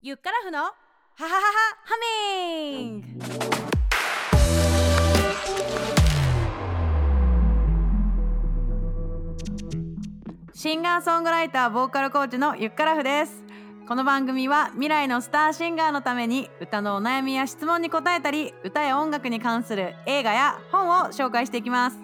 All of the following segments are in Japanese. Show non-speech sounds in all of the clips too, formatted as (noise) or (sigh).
ゆっからふのハハハハハミング。シンガーソングライターボーカルコーチのゆっからふです。この番組は未来のスターシンガーのために歌のお悩みや質問に答えたり歌や音楽に関する映画や本を紹介していきます。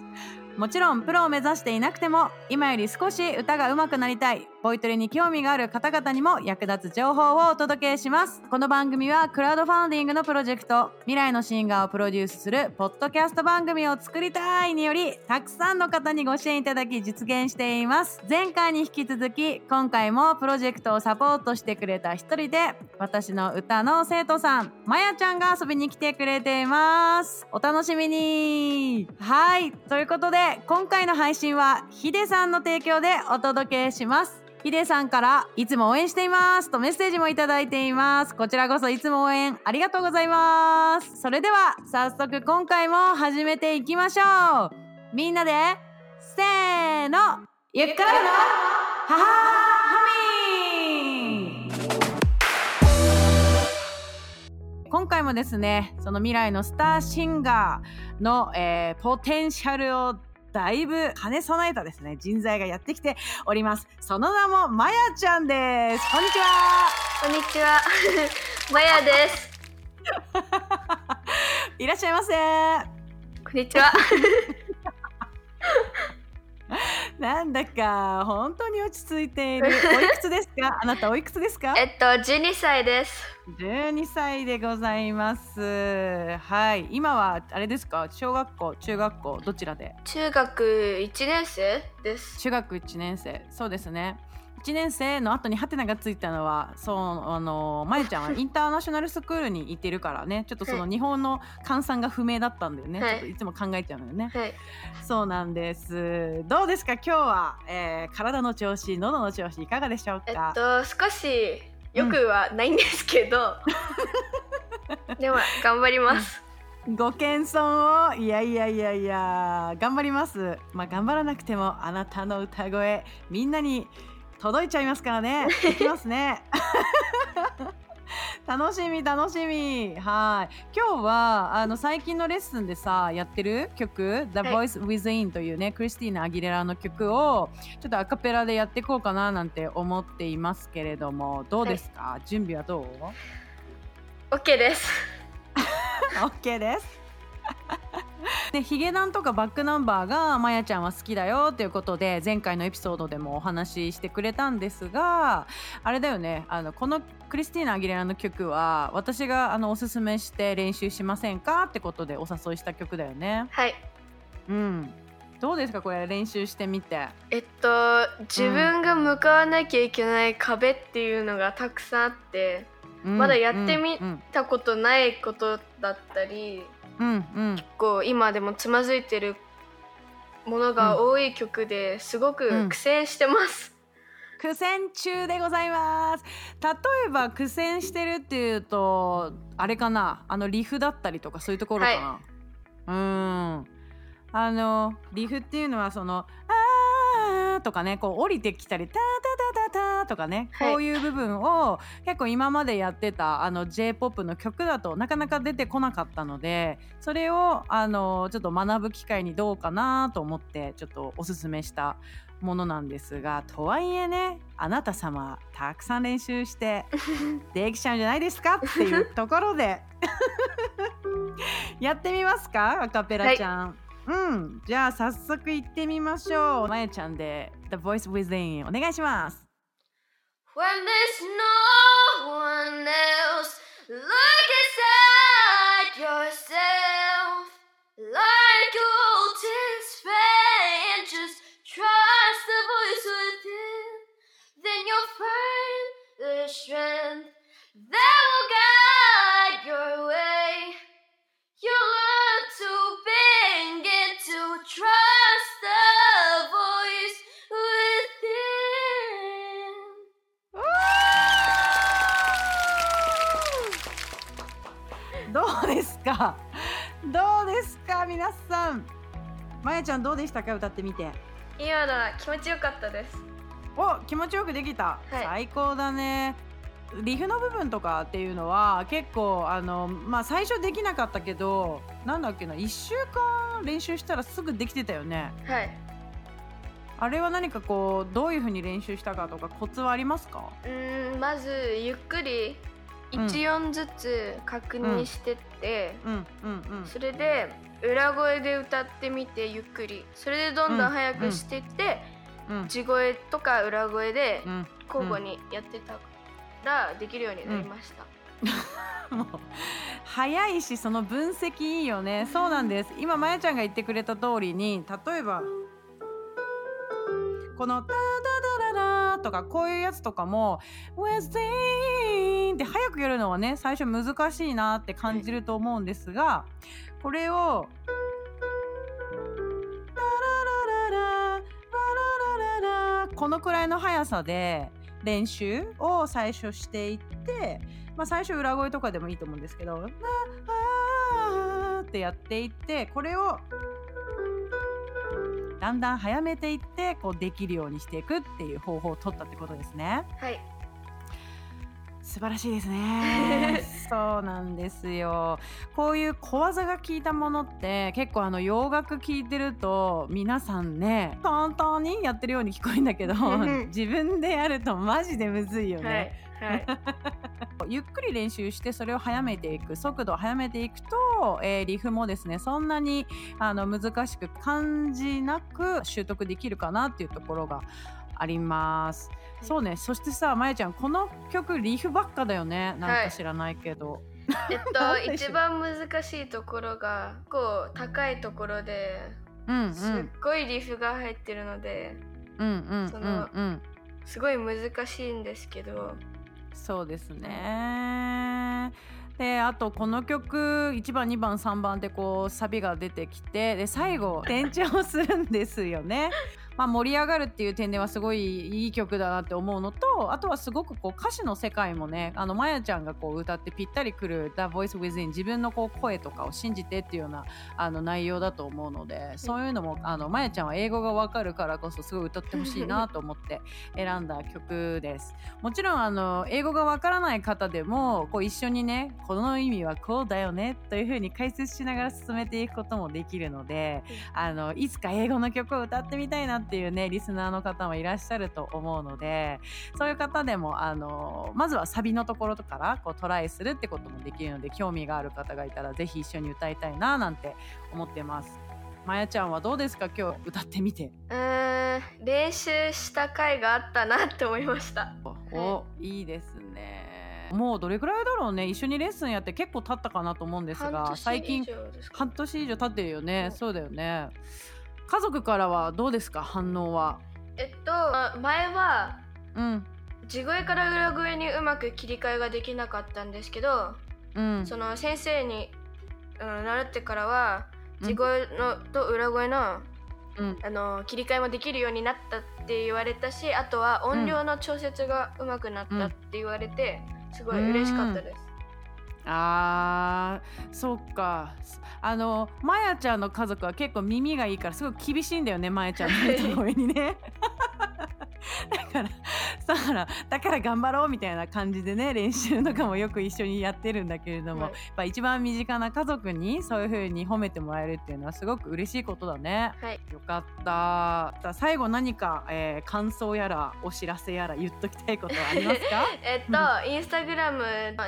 もちろんプロを目指していなくても今より少し歌が上手くなりたいボイトレに興味がある方々にも役立つ情報をお届けします。この番組はクラウドファンディングのプロジェクト未来のシンガーをプロデュースするポッドキャスト番組を作りたいによりたくさんの方にご支援いただき実現しています。前回に引き続き今回もプロジェクトをサポートしてくれた一人で私の歌の生徒さんまやちゃんが遊びに来てくれています。お楽しみに。はい。ということで今回の配信はヒデさんの提供でお届けします。ヒデさんからいつも応援しています。とメッセージもいただいています。こちらこそいつも応援ありがとうございます。それでは早速今回も始めていきましょう。みんなでせーの。ゆっくらの。ハハハミ今回もですねその未来のスターシンガーの、えーポテンシャルをだいぶ兼ね備えたですね人材がやってきておりますその名もまやちゃんですこんにちはこんにちは。(laughs) まやです。(laughs) いらっしゃいませこんにちは。(laughs) (laughs) なんだか本当に落ち着いている。(laughs) おいくつですか？あなたおいくつですか？えっと、12歳です。12歳でございます。はい。今はあれですか？小学校中学校どちらで？中学1年生です。中学1年生。そうですね1年生の後にハテナがついたのはそうあのまゆちゃんはインターナショナルスクールに行ってるからね。ちょっとそのは日本の換算が不明だったんだよね、はい。ちょっといつも考えちゃうのよね、はい。そうなんです。どうですか？今日は、えー体の調子喉の調子いかがでしょうえっか、と、少しよくはないんですけど、(laughs) でも頑張ります。ご謙遜を。いやいやいやいや。頑張ります。まあ頑張らなくてもあなたの歌声みんなに届いちゃいますからね。(laughs) いきますね。(laughs) 楽しみ楽しみ。はい。今日はあの最近のレッスンでさやってる曲「The はい。Voice Within」というねクリスティーナ・アギレラの曲をちょっとアカペラでやっていこうかななんて思っていますけれどもどうですか、準備はどう？OK です。(laughs) OK です。(laughs) でヒゲダンとかバックナンバーがまやちゃんは好きだよということで前回のエピソードでもお話ししてくれたんですがあれだよねあのこのクリスティーナ・アギレラの曲は私があのおすすめして練習しませんかってことでお誘いした曲だよね。はい。うんどうですかこれ練習してみて。えっと、自分が向かわなきゃいけない壁っていうのがたくさんあって、うんまだやってみたことないことだったり、うんうん。こう今でもつまずいてるものが多い曲ですごく苦戦してます。苦戦中でございます。例えば苦戦してるっていうとあれかな？あのリフだったりとかそういうところかな、うん。あのリフっていうのはその「あー」とかねこう降りてきたり「タタタタタ」とかね、はい。こういう部分を結構今までやってたあの j p o p の曲だとなかなか出てこなかったのでそれをあのちょっと学ぶ機会にどうかなと思ってちょっとおすすめしたものなんですがとはいえねあなた様たくさん練習して (laughs) できちゃうんじゃないですか？っていうところで。(laughs) やってみますか？アカペラちゃん。うん、じゃあ早速行ってみましょう。まやちゃんで The Voice Within お願いします。When there's no one else, look inside yourself like ですか？どうですか？皆さん。まやちゃんどうでしたか？歌ってみて。今のは気持ちよかったです。お気持ちよくできた、はい。最高だね。リフの部分とかっていうのは結構あのまあ最初できなかったけどなんだっけな1週間練習したらすぐできてたよね。はい。あれは何かこうどういうふうに練習したかとかコツはありますか？うーんまずゆっくりうん。1音ずつ確認してって、それで裏声で歌ってみてゆっくり。それでどんどん速くしていって、うん。地声とか裏声でうん。交互にやってたらできるようになりました、(laughs) もう早いしその分析いいよね。そうなんです。今まやちゃんが言ってくれた通りに例えばこの「タダダダダ」とかこういうやつとかも「って早くやるのはね最初難しいなって感じると思うんですがこれをこのくらいの速さで練習を最初していって、まあ、最初裏声とかでもいいと思うんですけど「あってやっていってこれをだんだん早めていってこうできるようにしていくっていう方法を取ったってことですね。はい素晴らしいですね。(laughs) そうなんですよ。こういう小技が効いたものって結構あの洋楽聴いてると皆さんね簡単にやってるように聞こえるんだけど自分でやるとマジでむずいよね。はいはい (laughs) ゆっくり練習してそれを早めていく速度を速めていくと、えーリフもですねそんなにあの難しく感じなく習得できるかなっていうところがあります。そうね。そしてさまやちゃんこの曲リフばっかだよね。なんか知らないけど。えっ (laughs) なんと一番難しいところがこう高いところでうんうん。すっごいリフが入ってるのでうんうんうんそのうんすごい難しいんですけど。そうですね。であとこの曲1番2番3番ってこうサビが出てきてで最後 (laughs) 転調するんですよね。まあ、盛り上がるっていう点ではすごいいい曲だなって思うのとあとはすごくこう歌詞の世界もねあのまやちゃんがこう歌ってぴったりくる「The Voice Within」自分のこう声とかを信じてっていうようなあの内容だと思うのでそういうのもあのまやちゃんは英語がわかるからこそすごい歌ってほしいなと思って (laughs) 選んだ曲です。もちろんあの英語がわからない方でもこう一緒にねこの意味はこうだよねというふうに解説しながら進めていくこともできるのであのいつか英語の曲を歌ってみたいなっていうねリスナーの方もいらっしゃると思うのでそういう方でもあのまずはサビのところからこうトライするってこともできるので興味がある方がいたらぜひ一緒に歌いたいななんて思ってます。まやちゃんはどうですか？今日歌ってみて。うーん練習した回があったなって思いました。お、い。いですね。もうどれくらいだろうね？一緒にレッスンやって結構経ったかなと思うんです半が最近半年以上経ってるよね。そうだよね家族からはどうですか？反応は。えっと前はうん。地声から裏声にうまく切り替えができなかったんですけどうん。その先生に、うん、習ってからはうん。地声のと裏声のうん。あの切り替えもできるようになったって言われたしあとは音量の調節がうまくなったって言われて、すごい嬉しかったです。あーそっか。あのまやちゃんの家族は結構耳がいいからすごい厳しいんだよねまやちゃんの歌声にね。(laughs) だからだからだから頑張ろうみたいな感じでね練習とかもよく一緒にやってるんだけれども、はいやっぱ一番身近な家族にそういう風に褒めてもらえるっていうのはすごく嬉しいことだね。はい、よかった。最後何か、えー感想やらお知らせやら言っときたいことはありますか？(laughs) えっと、インスタグラム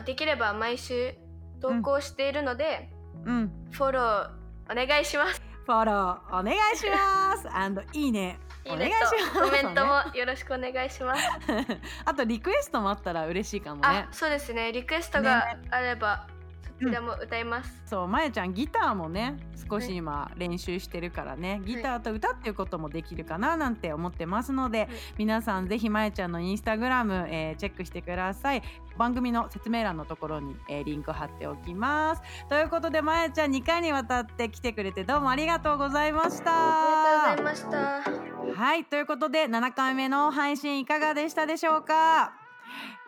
できれば毎週投稿しているので、うん。フォローお願いします。フォローお願いします。(laughs) and いいね。いいねお願いしますとコメントもよろしくお願いします。(laughs) あとリクエストもあったら嬉しいかもねあ、。そうですね。リクエストがあれば、そちらも歌います。そう、まやちゃんギターもね、少し今練習してるからね、ギターと歌っていうこともできるかななんて思ってますので、はい皆さんぜひまやちゃんのインスタグラム、えーチェックしてください。番組の説明欄のところに、えーリンク貼っておきます。ということで、まやちゃん2回にわたって来てくれてどうもありがとうございました。ありがとうございました。はい、ということで7回目の配信いかがでしたでしょうか？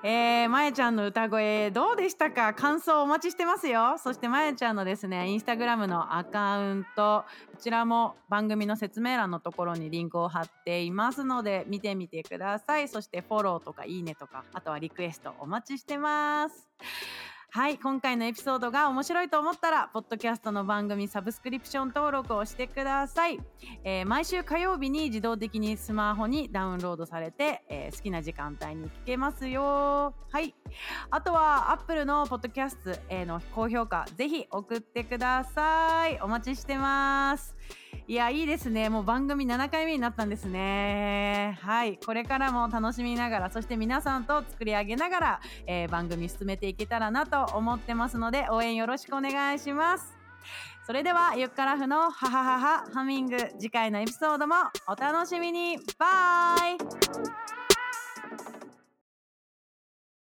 えー、まえちゃんの歌声どうでしたか？感想お待ちしてますよ。そしてまえちゃんのですねインスタグラムのアカウント。こちらも番組の説明欄のところにリンクを貼っていますので見てみてください。そしてフォローとかいいねとかあとはリクエストお待ちしてます。はい今回のエピソードが面白いと思ったらポッドキャストの番組サブスクリプション登録をしてください、えー、毎週火曜日に自動的にスマホにダウンロードされて、えー、好きな時間帯に聞けますよ。はい。あとは Apple のポッドキャストへの高評価ぜひ送ってください。お待ちしてます。いやいいですね。もう番組7回目になったんですね。はい。これからも楽しみながらそして皆さんと作り上げながら、えー、番組進めていけたらなと思ってますので応援よろしくお願いします。それではゆっからふのハハハハハミング次回のエピソードもお楽しみに。バイ。